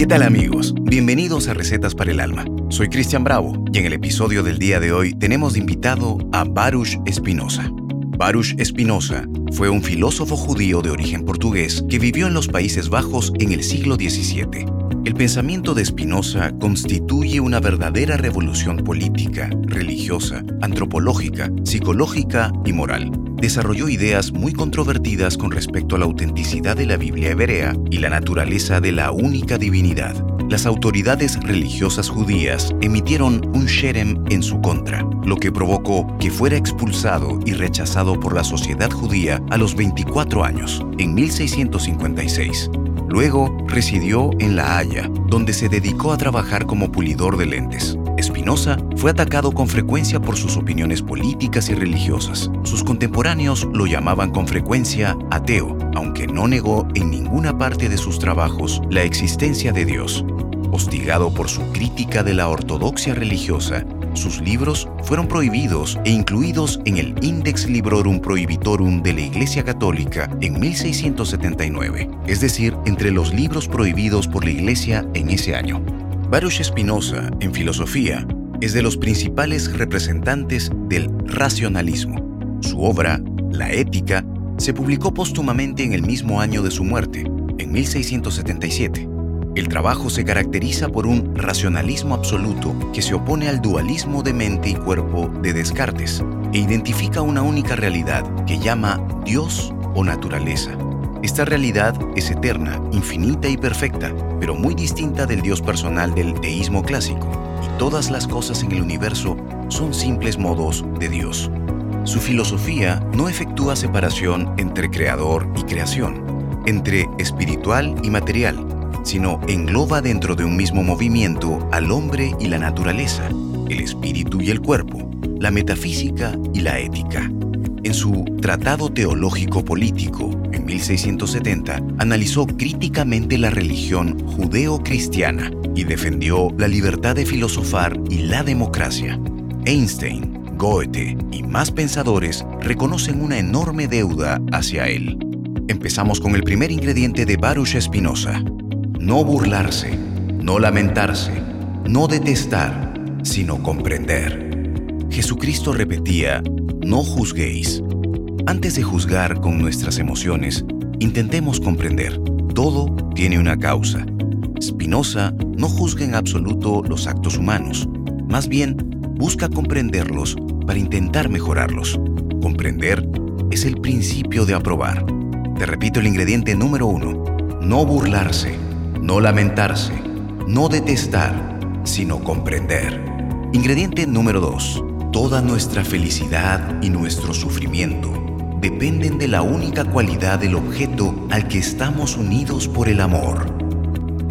¿Qué tal amigos? Bienvenidos a Recetas para el Alma. Soy Cristian Bravo y en el episodio del día de hoy tenemos de invitado a Baruch Espinosa. Baruch Espinosa fue un filósofo judío de origen portugués que vivió en los Países Bajos en el siglo XVII. El pensamiento de Spinoza constituye una verdadera revolución política, religiosa, antropológica, psicológica y moral. Desarrolló ideas muy controvertidas con respecto a la autenticidad de la Biblia hebrea y la naturaleza de la única divinidad. Las autoridades religiosas judías emitieron un sherem en su contra, lo que provocó que fuera expulsado y rechazado por la sociedad judía a los 24 años, en 1656. Luego residió en La Haya, donde se dedicó a trabajar como pulidor de lentes. Espinosa fue atacado con frecuencia por sus opiniones políticas y religiosas. Sus contemporáneos lo llamaban con frecuencia ateo, aunque no negó en ninguna parte de sus trabajos la existencia de Dios. Hostigado por su crítica de la ortodoxia religiosa, sus libros fueron prohibidos e incluidos en el Index Librorum Prohibitorum de la Iglesia Católica en 1679, es decir, entre los libros prohibidos por la Iglesia en ese año. Baruch Spinoza, en filosofía, es de los principales representantes del racionalismo. Su obra, La Ética, se publicó póstumamente en el mismo año de su muerte, en 1677. El trabajo se caracteriza por un racionalismo absoluto que se opone al dualismo de mente y cuerpo de Descartes e identifica una única realidad que llama Dios o naturaleza. Esta realidad es eterna, infinita y perfecta, pero muy distinta del Dios personal del teísmo clásico, y todas las cosas en el universo son simples modos de Dios. Su filosofía no efectúa separación entre creador y creación, entre espiritual y material, sino engloba dentro de un mismo movimiento al hombre y la naturaleza, el espíritu y el cuerpo, la metafísica y la ética. En su Tratado Teológico Político, en 1670, analizó críticamente la religión judeo-cristiana y defendió la libertad de filosofar y la democracia. Einstein, Goethe y más pensadores reconocen una enorme deuda hacia él. Empezamos con el primer ingrediente de Baruch Spinoza, no burlarse, no lamentarse, no detestar, sino comprender. Jesucristo repetía, no juzguéis. Antes de juzgar con nuestras emociones, intentemos comprender. Todo tiene una causa. Spinoza no juzga en absoluto los actos humanos, más bien busca comprenderlos para intentar mejorarlos. Comprender es el principio de aprobar. Te repito el ingrediente número uno, no burlarse no lamentarse, no detestar, sino comprender. Ingrediente número 2. Toda nuestra felicidad y nuestro sufrimiento dependen de la única cualidad del objeto al que estamos unidos por el amor.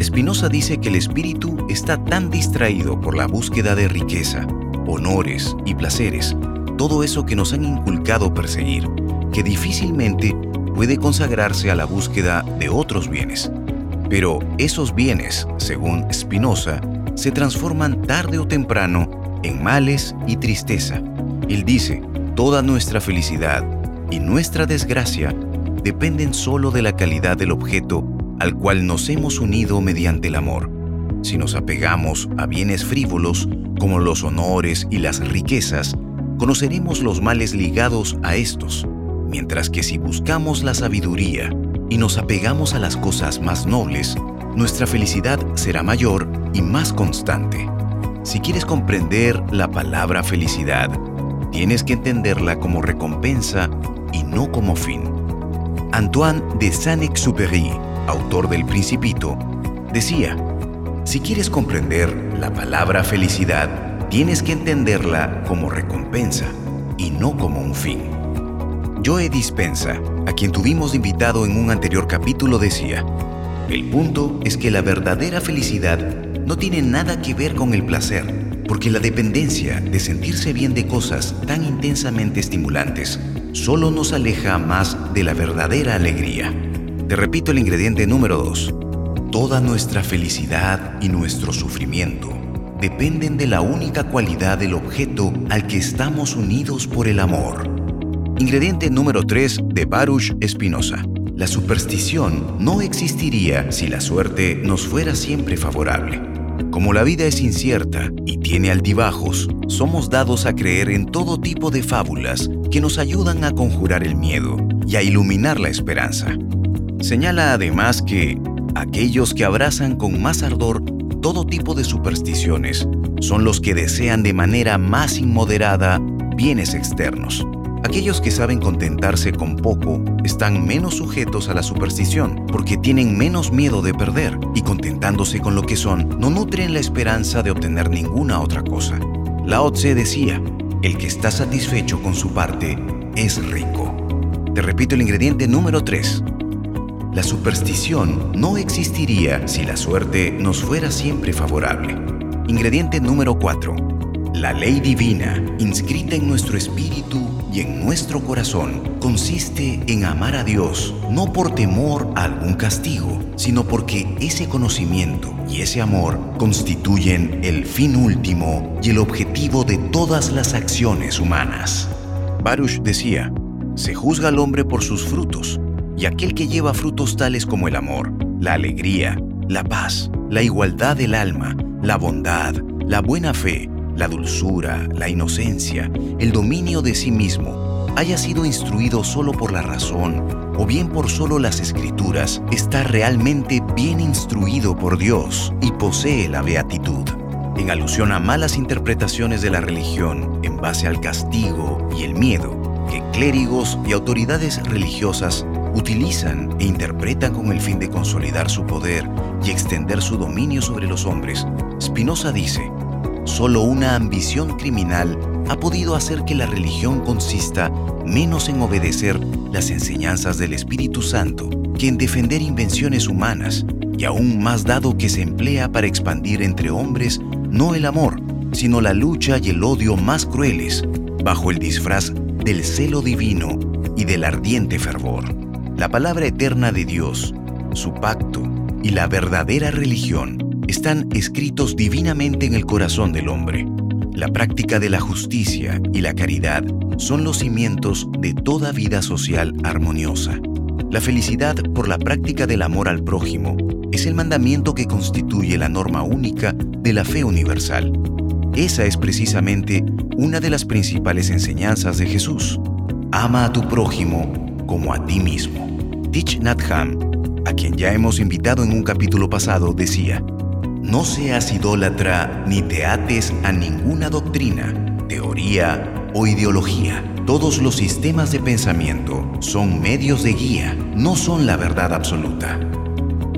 Spinoza dice que el espíritu está tan distraído por la búsqueda de riqueza, honores y placeres, todo eso que nos han inculcado perseguir, que difícilmente puede consagrarse a la búsqueda de otros bienes. Pero esos bienes, según Spinoza, se transforman tarde o temprano en males y tristeza. Él dice, toda nuestra felicidad y nuestra desgracia dependen solo de la calidad del objeto al cual nos hemos unido mediante el amor. Si nos apegamos a bienes frívolos como los honores y las riquezas, conoceremos los males ligados a estos, mientras que si buscamos la sabiduría y nos apegamos a las cosas más nobles, nuestra felicidad será mayor y más constante. Si quieres comprender la palabra felicidad, tienes que entenderla como recompensa y no como fin. Antoine de Saint-Exupéry, autor del Principito, decía, si quieres comprender la palabra felicidad, tienes que entenderla como recompensa y no como un fin. Joe Dispensa a quien tuvimos invitado en un anterior capítulo, decía, el punto es que la verdadera felicidad no tiene nada que ver con el placer, porque la dependencia de sentirse bien de cosas tan intensamente estimulantes solo nos aleja más de la verdadera alegría. Te repito el ingrediente número 2. Toda nuestra felicidad y nuestro sufrimiento dependen de la única cualidad del objeto al que estamos unidos por el amor. Ingrediente número 3 de Baruch Espinosa, La superstición no existiría si la suerte nos fuera siempre favorable. Como la vida es incierta y tiene altibajos, somos dados a creer en todo tipo de fábulas que nos ayudan a conjurar el miedo y a iluminar la esperanza. Señala además que aquellos que abrazan con más ardor todo tipo de supersticiones son los que desean de manera más inmoderada bienes externos. Aquellos que saben contentarse con poco están menos sujetos a la superstición porque tienen menos miedo de perder y contentándose con lo que son no nutren la esperanza de obtener ninguna otra cosa. Lao Tse decía, el que está satisfecho con su parte es rico. Te repito el ingrediente número 3. La superstición no existiría si la suerte nos fuera siempre favorable. Ingrediente número 4. La ley divina, inscrita en nuestro espíritu y en nuestro corazón, consiste en amar a Dios no por temor a algún castigo, sino porque ese conocimiento y ese amor constituyen el fin último y el objetivo de todas las acciones humanas. Baruch decía, se juzga al hombre por sus frutos, y aquel que lleva frutos tales como el amor, la alegría, la paz, la igualdad del alma, la bondad, la buena fe, la dulzura, la inocencia, el dominio de sí mismo, haya sido instruido solo por la razón o bien por solo las escrituras, está realmente bien instruido por Dios y posee la beatitud. En alusión a malas interpretaciones de la religión en base al castigo y el miedo que clérigos y autoridades religiosas utilizan e interpretan con el fin de consolidar su poder y extender su dominio sobre los hombres, Spinoza dice, solo una ambición criminal ha podido hacer que la religión consista menos en obedecer las enseñanzas del Espíritu Santo que en defender invenciones humanas y aún más dado que se emplea para expandir entre hombres no el amor, sino la lucha y el odio más crueles, bajo el disfraz del celo divino y del ardiente fervor. La palabra eterna de Dios, su pacto y la verdadera religión están escritos divinamente en el corazón del hombre. La práctica de la justicia y la caridad son los cimientos de toda vida social armoniosa. La felicidad por la práctica del amor al prójimo es el mandamiento que constituye la norma única de la fe universal. Esa es precisamente una de las principales enseñanzas de Jesús. Ama a tu prójimo como a ti mismo. Tich Nhat Hanh, a quien ya hemos invitado en un capítulo pasado, decía, No seas idólatra ni te ates a ninguna doctrina, teoría o ideología. Todos los sistemas de pensamiento son medios de guía, no son la verdad absoluta.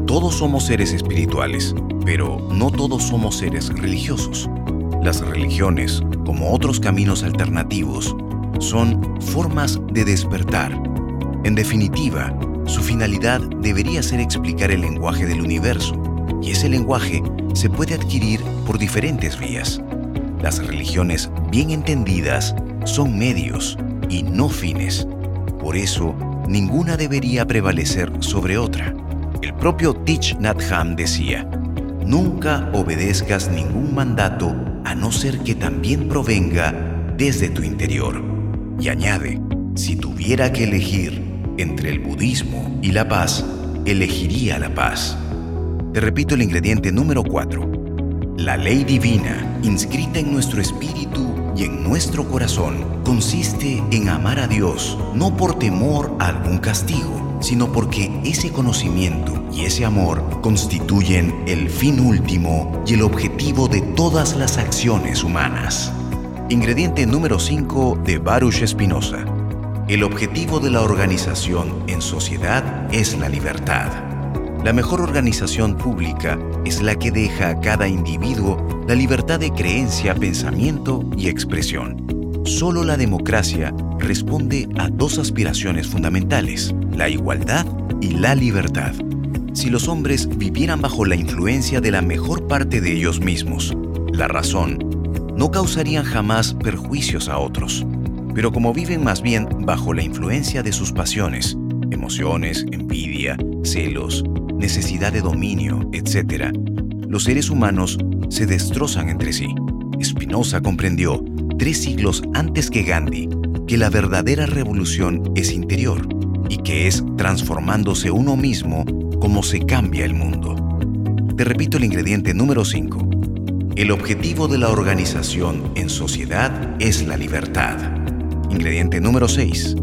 Todos somos seres espirituales, pero no todos somos seres religiosos. Las religiones, como otros caminos alternativos, son formas de despertar. En definitiva, su finalidad debería ser explicar el lenguaje del universo, y ese lenguaje se puede adquirir por diferentes vías. Las religiones bien entendidas son medios y no fines. Por eso, ninguna debería prevalecer sobre otra. El propio Tich Nhat decía, nunca obedezcas ningún mandato a no ser que también provenga desde tu interior. Y añade, si tuviera que elegir entre el budismo y la paz, elegiría la paz. Te repito el ingrediente número 4. La ley divina, inscrita en nuestro espíritu y en nuestro corazón, consiste en amar a Dios, no por temor a algún castigo, sino porque ese conocimiento y ese amor constituyen el fin último y el objetivo de todas las acciones humanas. Ingrediente número 5 de Baruch Spinoza. El objetivo de la organización en sociedad es la libertad. La mejor organización pública es la que deja a cada individuo la libertad de creencia, pensamiento y expresión. Solo la democracia responde a dos aspiraciones fundamentales, la igualdad y la libertad. Si los hombres vivieran bajo la influencia de la mejor parte de ellos mismos, la razón, no causarían jamás perjuicios a otros. Pero como viven más bien bajo la influencia de sus pasiones, emociones, envidia, celos, necesidad de dominio, etc., los seres humanos se destrozan entre sí. Spinoza comprendió, tres siglos antes que Gandhi, que la verdadera revolución es interior y que es transformándose uno mismo como se cambia el mundo. Te repito el ingrediente número 5. El objetivo de la organización en sociedad es la libertad. Ingrediente número 6.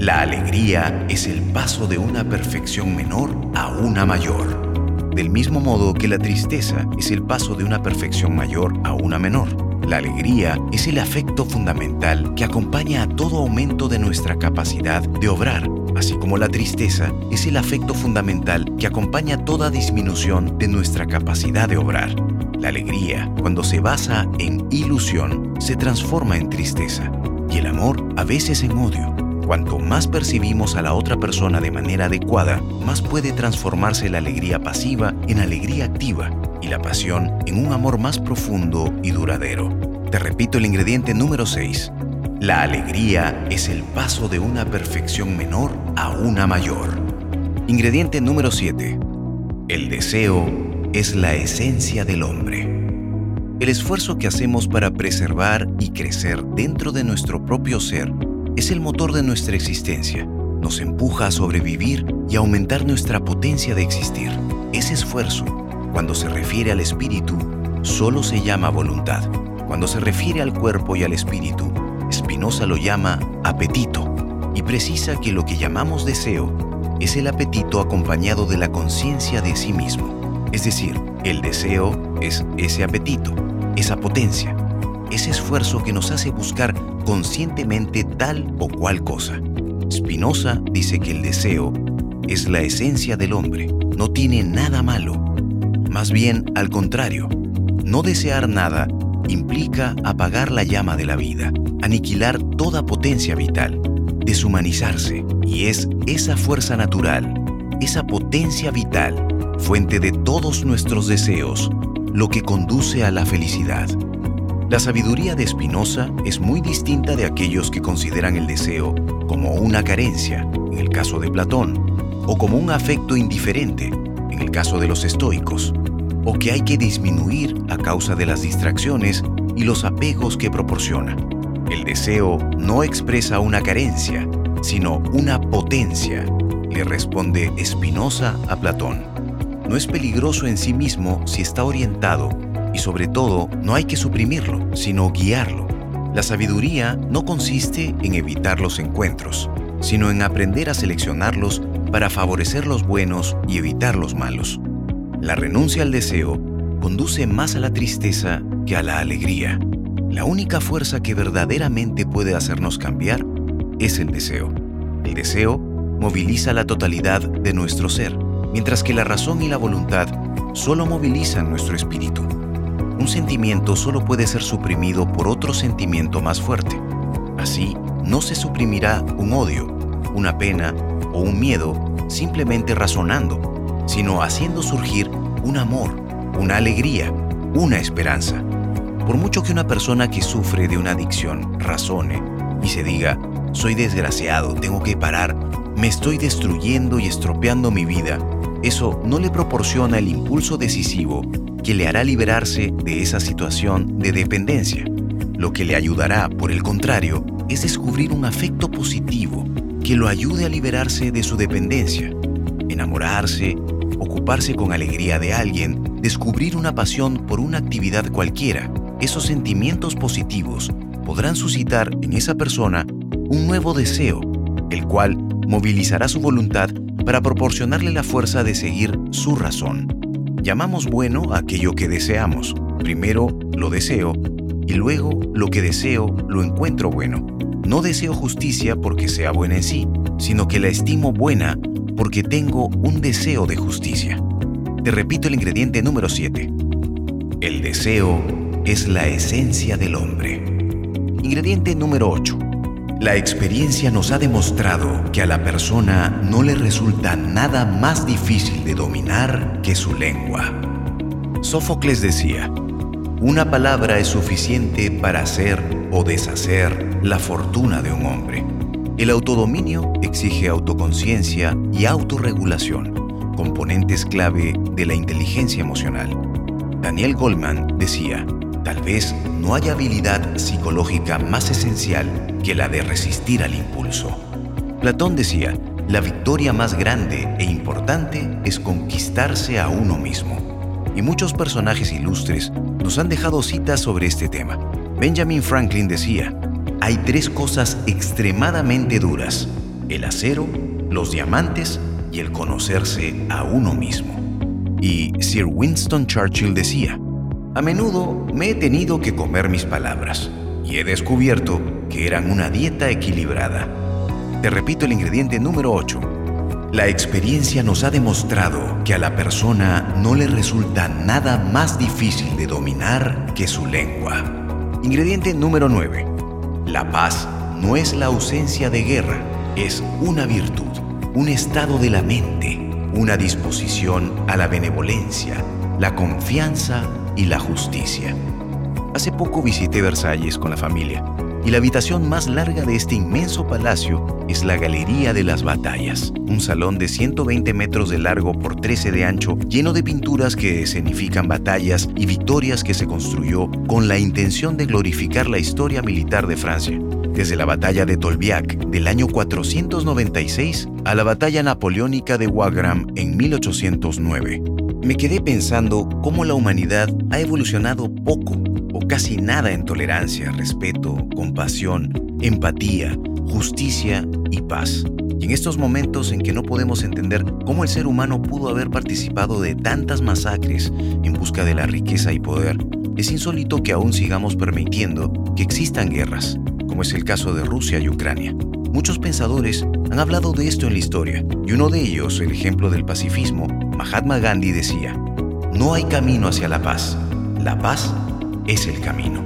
La alegría es el paso de una perfección menor a una mayor. Del mismo modo que la tristeza es el paso de una perfección mayor a una menor. La alegría es el afecto fundamental que acompaña a todo aumento de nuestra capacidad de obrar, así como la tristeza es el afecto fundamental que acompaña toda disminución de nuestra capacidad de obrar. La alegría, cuando se basa en ilusión, se transforma en tristeza y el amor a veces en odio. Cuanto más percibimos a la otra persona de manera adecuada, más puede transformarse la alegría pasiva en alegría activa y la pasión en un amor más profundo y duradero. Te repito el ingrediente número 6. La alegría es el paso de una perfección menor a una mayor. Ingrediente número 7. El deseo es la esencia del hombre. El esfuerzo que hacemos para preservar y crecer dentro de nuestro propio ser es el motor de nuestra existencia. Nos empuja a sobrevivir y aumentar nuestra potencia de existir. Ese esfuerzo cuando se refiere al espíritu, solo se llama voluntad. Cuando se refiere al cuerpo y al espíritu, Spinoza lo llama apetito y precisa que lo que llamamos deseo es el apetito acompañado de la conciencia de sí mismo. Es decir, el deseo es ese apetito, esa potencia, ese esfuerzo que nos hace buscar conscientemente tal o cual cosa. Spinoza dice que el deseo es la esencia del hombre, no tiene nada malo, más bien, al contrario, no desear nada implica apagar la llama de la vida, aniquilar toda potencia vital, deshumanizarse, y es esa fuerza natural, esa potencia vital, fuente de todos nuestros deseos, lo que conduce a la felicidad. La sabiduría de Spinoza es muy distinta de aquellos que consideran el deseo como una carencia, en el caso de Platón, o como un afecto indiferente, en el caso de los estoicos o que hay que disminuir a causa de las distracciones y los apegos que proporciona. El deseo no expresa una carencia, sino una potencia, le responde Spinoza a Platón. No es peligroso en sí mismo si está orientado y sobre todo no hay que suprimirlo, sino guiarlo. La sabiduría no consiste en evitar los encuentros, sino en aprender a seleccionarlos para favorecer los buenos y evitar los malos. La renuncia al deseo conduce más a la tristeza que a la alegría. La única fuerza que verdaderamente puede hacernos cambiar es el deseo. El deseo moviliza la totalidad de nuestro ser, mientras que la razón y la voluntad solo movilizan nuestro espíritu. Un sentimiento solo puede ser suprimido por otro sentimiento más fuerte. Así, no se suprimirá un odio, una pena o un miedo simplemente razonando, sino haciendo surgir un amor, una alegría, una esperanza. Por mucho que una persona que sufre de una adicción razone y se diga, soy desgraciado, tengo que parar, me estoy destruyendo y estropeando mi vida, eso no le proporciona el impulso decisivo que le hará liberarse de esa situación de dependencia. Lo que le ayudará, por el contrario, es descubrir un afecto positivo que lo ayude a liberarse de su dependencia, enamorarse, ocuparse con alegría de alguien, descubrir una pasión por una actividad cualquiera, esos sentimientos positivos podrán suscitar en esa persona un nuevo deseo, el cual movilizará su voluntad para proporcionarle la fuerza de seguir su razón. Llamamos bueno aquello que deseamos. Primero lo deseo y luego lo que deseo lo encuentro bueno. No deseo justicia porque sea buena en sí, sino que la estimo buena porque tengo un deseo de justicia. Te repito el ingrediente número 7. El deseo es la esencia del hombre. Ingrediente número 8. La experiencia nos ha demostrado que a la persona no le resulta nada más difícil de dominar que su lengua. Sófocles decía, una palabra es suficiente para hacer o deshacer la fortuna de un hombre. El autodominio exige autoconciencia y autorregulación, componentes clave de la inteligencia emocional. Daniel Goldman decía, tal vez no haya habilidad psicológica más esencial que la de resistir al impulso. Platón decía, la victoria más grande e importante es conquistarse a uno mismo. Y muchos personajes ilustres nos han dejado citas sobre este tema. Benjamin Franklin decía, hay tres cosas extremadamente duras, el acero, los diamantes y el conocerse a uno mismo. Y Sir Winston Churchill decía, a menudo me he tenido que comer mis palabras y he descubierto que eran una dieta equilibrada. Te repito el ingrediente número 8. La experiencia nos ha demostrado que a la persona no le resulta nada más difícil de dominar que su lengua. Ingrediente número 9. La paz no es la ausencia de guerra, es una virtud, un estado de la mente, una disposición a la benevolencia, la confianza y la justicia. Hace poco visité Versalles con la familia y la habitación más larga de este inmenso palacio es la Galería de las Batallas, un salón de 120 metros de largo por 13 de ancho, lleno de pinturas que escenifican batallas y victorias que se construyó con la intención de glorificar la historia militar de Francia, desde la batalla de Tolbiac del año 496 a la batalla napoleónica de Wagram en 1809. Me quedé pensando cómo la humanidad ha evolucionado poco o casi nada en tolerancia, respeto, compasión, empatía, justicia y paz. Y en estos momentos en que no podemos entender cómo el ser humano pudo haber participado de tantas masacres en busca de la riqueza y poder, es insólito que aún sigamos permitiendo que existan guerras, como es el caso de Rusia y Ucrania. Muchos pensadores han hablado de esto en la historia, y uno de ellos, el ejemplo del pacifismo, Mahatma Gandhi decía, no hay camino hacia la paz, la paz es el camino.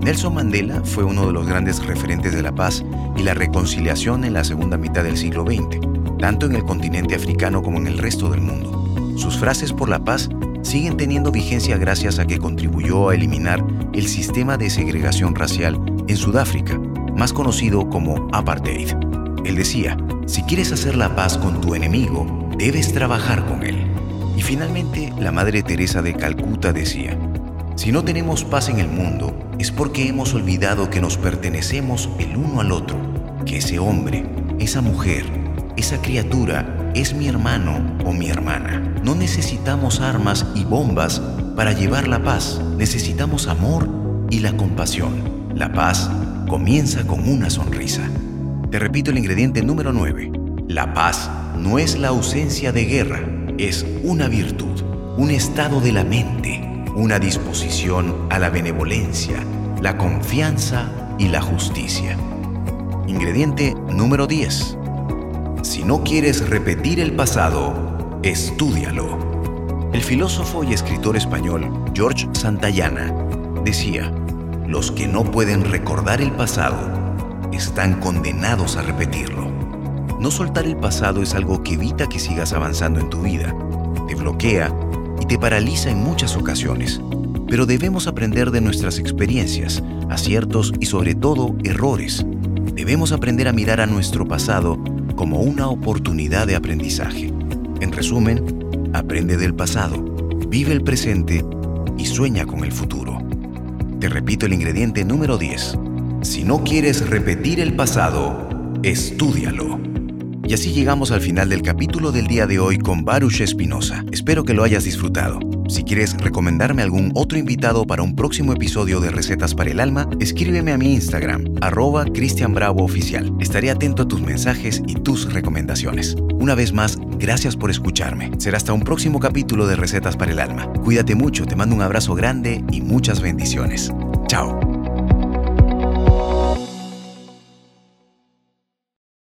Nelson Mandela fue uno de los grandes referentes de la paz y la reconciliación en la segunda mitad del siglo XX, tanto en el continente africano como en el resto del mundo. Sus frases por la paz siguen teniendo vigencia gracias a que contribuyó a eliminar el sistema de segregación racial en Sudáfrica, más conocido como apartheid. Él decía, si quieres hacer la paz con tu enemigo, debes trabajar con él. Y finalmente, la Madre Teresa de Calcuta decía, si no tenemos paz en el mundo, es porque hemos olvidado que nos pertenecemos el uno al otro, que ese hombre, esa mujer, esa criatura es mi hermano o mi hermana. No necesitamos armas y bombas para llevar la paz, necesitamos amor y la compasión. La paz comienza con una sonrisa. Te repito el ingrediente número 9. La paz no es la ausencia de guerra, es una virtud, un estado de la mente una disposición a la benevolencia, la confianza y la justicia. Ingrediente número 10. Si no quieres repetir el pasado, estúdialo. El filósofo y escritor español George Santayana decía, los que no pueden recordar el pasado están condenados a repetirlo. No soltar el pasado es algo que evita que sigas avanzando en tu vida, te bloquea y te paraliza en muchas ocasiones. Pero debemos aprender de nuestras experiencias, aciertos y sobre todo errores. Debemos aprender a mirar a nuestro pasado como una oportunidad de aprendizaje. En resumen, aprende del pasado, vive el presente y sueña con el futuro. Te repito el ingrediente número 10. Si no quieres repetir el pasado, estúdialo. Y así llegamos al final del capítulo del día de hoy con Baruch Espinosa. Espero que lo hayas disfrutado. Si quieres recomendarme algún otro invitado para un próximo episodio de Recetas para el Alma, escríbeme a mi Instagram, arroba Cristian Bravo Oficial. Estaré atento a tus mensajes y tus recomendaciones. Una vez más, gracias por escucharme. Será hasta un próximo capítulo de Recetas para el Alma. Cuídate mucho, te mando un abrazo grande y muchas bendiciones. Chao.